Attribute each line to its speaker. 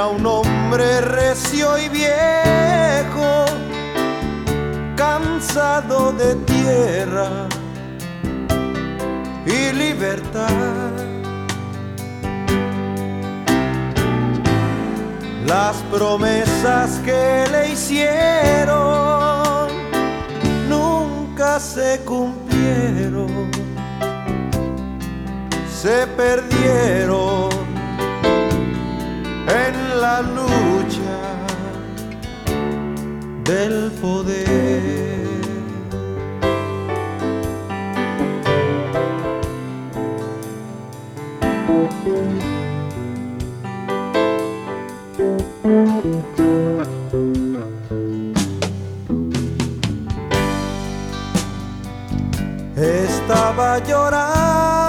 Speaker 1: Era un hombre recio y viejo, cansado de tierra y libertad. Las promesas que le hicieron nunca se cumplieron, se perdieron la lucha del poder. Estaba llorando